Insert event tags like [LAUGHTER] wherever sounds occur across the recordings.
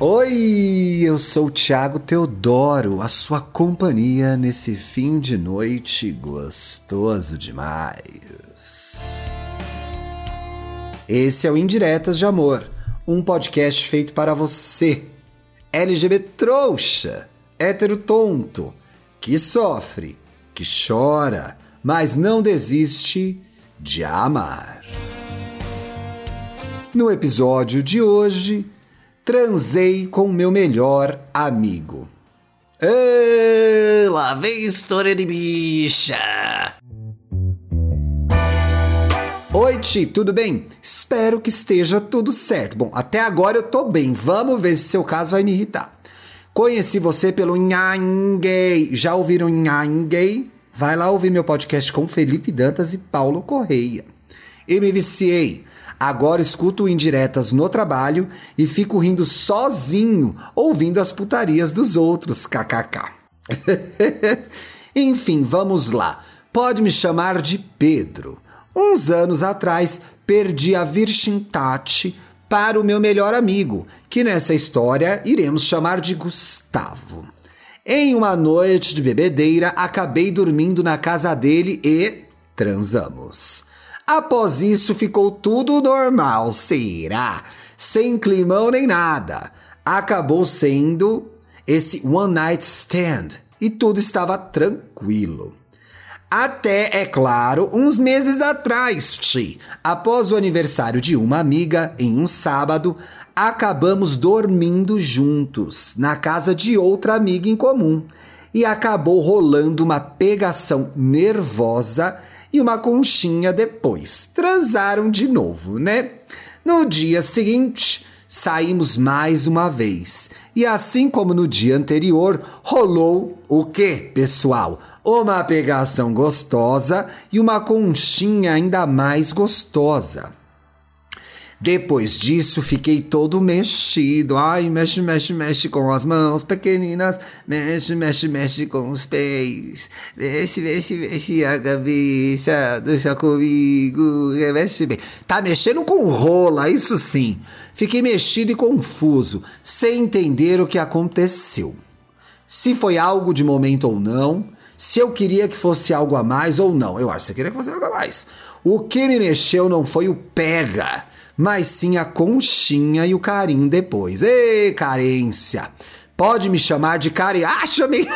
Oi, eu sou o Thiago Teodoro, a sua companhia nesse fim de noite gostoso demais. Esse é o Indiretas de Amor, um podcast feito para você, LGBT trouxa, hétero tonto, que sofre, que chora, mas não desiste de amar. No episódio de hoje, transei com meu melhor amigo. Ah, lá vem história de bicha. Oi, Ti, tudo bem? Espero que esteja tudo certo. Bom, até agora eu tô bem. Vamos ver se seu caso vai me irritar. Conheci você pelo Nhanguei. Já ouviram Nhanguei? Vai lá ouvir meu podcast com Felipe Dantas e Paulo Correia. E me viciei. Agora escuto indiretas no trabalho e fico rindo sozinho, ouvindo as putarias dos outros, kkk. [LAUGHS] Enfim, vamos lá. Pode me chamar de Pedro. Uns anos atrás, perdi a virgindade para o meu melhor amigo, que nessa história iremos chamar de Gustavo. Em uma noite de bebedeira, acabei dormindo na casa dele e transamos. Após isso, ficou tudo normal, será? Sem climão nem nada. Acabou sendo esse one night stand e tudo estava tranquilo. Até, é claro, uns meses atrás, Ti, após o aniversário de uma amiga, em um sábado, acabamos dormindo juntos na casa de outra amiga em comum e acabou rolando uma pegação nervosa e uma conchinha depois. Transaram de novo, né? No dia seguinte, saímos mais uma vez. E assim como no dia anterior, rolou o quê, pessoal? Uma pegação gostosa e uma conchinha ainda mais gostosa. Depois disso, fiquei todo mexido. Ai, mexe, mexe, mexe com as mãos pequeninas. Mexe, mexe, mexe com os pés. Mexe, mexe, mexe a cabeça. Deixa comigo. Mexe bem. Tá mexendo com rola, isso sim. Fiquei mexido e confuso, sem entender o que aconteceu. Se foi algo de momento ou não. Se eu queria que fosse algo a mais ou não. Eu acho que você queria que fosse algo a mais. O que me mexeu não foi o pega mas sim a conchinha e o carinho depois. Ê, carência! Pode me chamar de carente. Ah, chamei!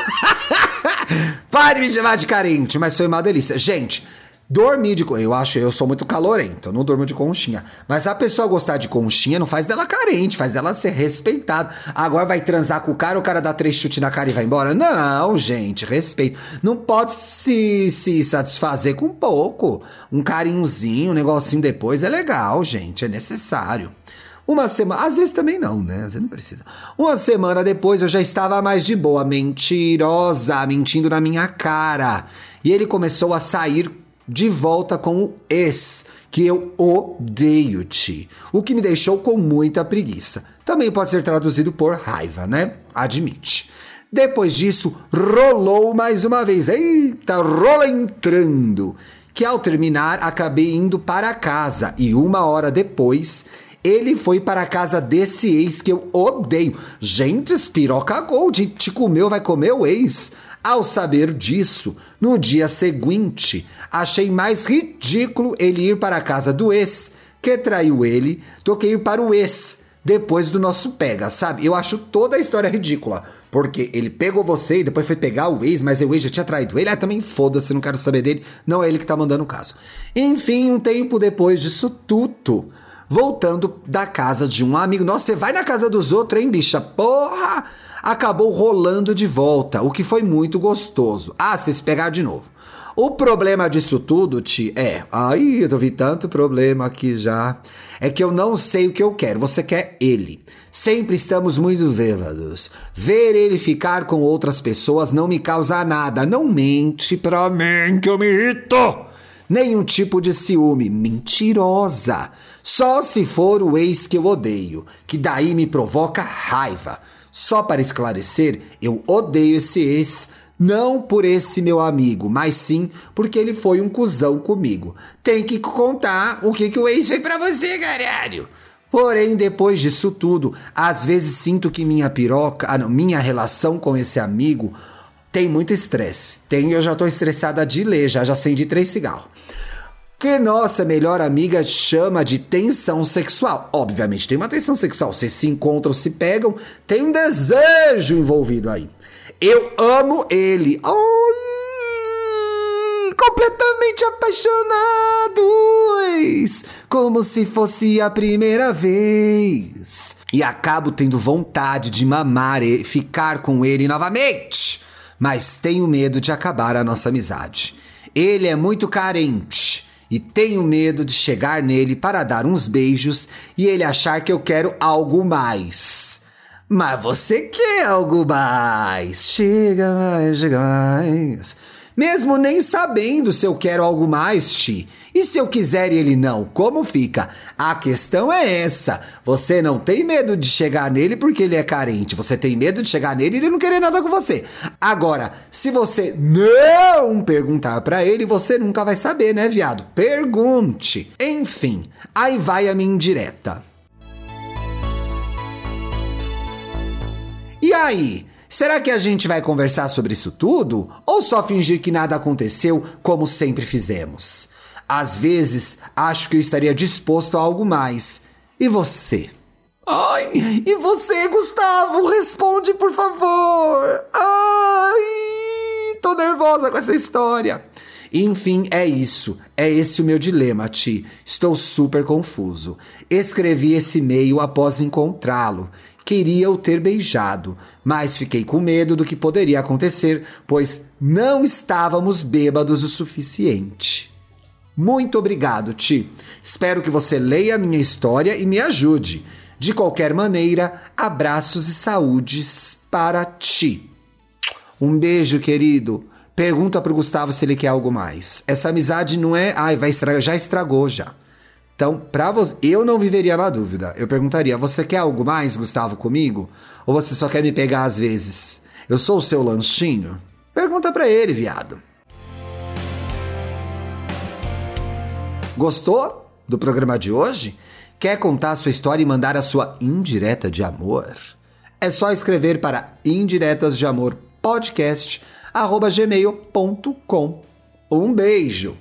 [LAUGHS] Pode me chamar de carente, mas foi uma delícia. Gente, Dormir de eu acho, eu sou muito calorento, eu não durmo de conchinha. Mas a pessoa gostar de conchinha não faz dela carente, faz dela ser respeitada. Agora vai transar com o cara, o cara dá três chutes na cara e vai embora? Não, gente, respeito. Não pode se, se satisfazer com pouco. Um carinhozinho, um negocinho depois é legal, gente, é necessário. Uma semana, às vezes também não, né? Às vezes não precisa. Uma semana depois eu já estava mais de boa, mentirosa, mentindo na minha cara. E ele começou a sair de volta com o ex, que eu odeio-te, o que me deixou com muita preguiça. Também pode ser traduzido por raiva, né? Admite. Depois disso, rolou mais uma vez. Eita, rola entrando. Que ao terminar, acabei indo para casa e uma hora depois, ele foi para a casa desse ex que eu odeio. Gente, espiroca gold, te comeu, vai comer o ex. Ao saber disso, no dia seguinte, achei mais ridículo ele ir para a casa do ex, que traiu ele, do que ir para o ex, depois do nosso pega, sabe? Eu acho toda a história ridícula. Porque ele pegou você e depois foi pegar o ex, mas o ex já tinha traído ele. Ah, também foda-se, não quero saber dele. Não é ele que tá mandando o caso. Enfim, um tempo depois disso tudo, voltando da casa de um amigo. Nossa, você vai na casa dos outros, hein, bicha? Porra! Acabou rolando de volta, o que foi muito gostoso. Ah, se pegar de novo. O problema disso tudo, Ti, é. Ai, eu vi tanto problema aqui já. É que eu não sei o que eu quero. Você quer ele. Sempre estamos muito bêbados. Ver ele ficar com outras pessoas não me causa nada. Não mente pra mim que eu me irrito. Nenhum tipo de ciúme. Mentirosa. Só se for o ex que eu odeio, que daí me provoca raiva. Só para esclarecer, eu odeio esse ex, não por esse meu amigo, mas sim porque ele foi um cuzão comigo. Tem que contar o que, que o ex fez para você, caralho. Porém, depois disso tudo, às vezes sinto que minha piroca, ah, não, minha relação com esse amigo tem muito estresse. Tem, eu já tô estressada de ler, já, já acendi três cigarros. Que nossa melhor amiga chama de tensão sexual. Obviamente tem uma tensão sexual. Vocês se encontram, se pegam, tem um desejo envolvido aí. Eu amo ele. Ai, completamente apaixonados, como se fosse a primeira vez. E acabo tendo vontade de mamar e ficar com ele novamente mas tenho medo de acabar a nossa amizade. Ele é muito carente e tenho medo de chegar nele para dar uns beijos e ele achar que eu quero algo mais. Mas você quer algo mais? Chega mais, chega mais. Mesmo nem sabendo se eu quero algo mais, Ti. E se eu quiser e ele não, como fica? A questão é essa. Você não tem medo de chegar nele porque ele é carente. Você tem medo de chegar nele e ele não querer nada com você. Agora, se você não perguntar para ele, você nunca vai saber, né, viado? Pergunte. Enfim, aí vai a minha indireta. E aí? Será que a gente vai conversar sobre isso tudo? Ou só fingir que nada aconteceu, como sempre fizemos? Às vezes, acho que eu estaria disposto a algo mais. E você? Ai, e você, Gustavo? Responde, por favor. Ai, tô nervosa com essa história. Enfim, é isso. É esse o meu dilema, Ti. Estou super confuso. Escrevi esse e-mail após encontrá-lo. Queria o ter beijado, mas fiquei com medo do que poderia acontecer, pois não estávamos bêbados o suficiente. Muito obrigado, Ti. Espero que você leia a minha história e me ajude. De qualquer maneira, abraços e saúdes para ti. Um beijo, querido. Pergunta pro Gustavo se ele quer algo mais. Essa amizade não é, ai, vai estragar, já estragou já. Então, para você, eu não viveria na dúvida. Eu perguntaria: "Você quer algo mais, Gustavo, comigo? Ou você só quer me pegar às vezes? Eu sou o seu lanchinho?" Pergunta para ele, viado. Gostou do programa de hoje? Quer contar sua história e mandar a sua indireta de amor? É só escrever para indiretas de amor podcast gmail.com. Um beijo!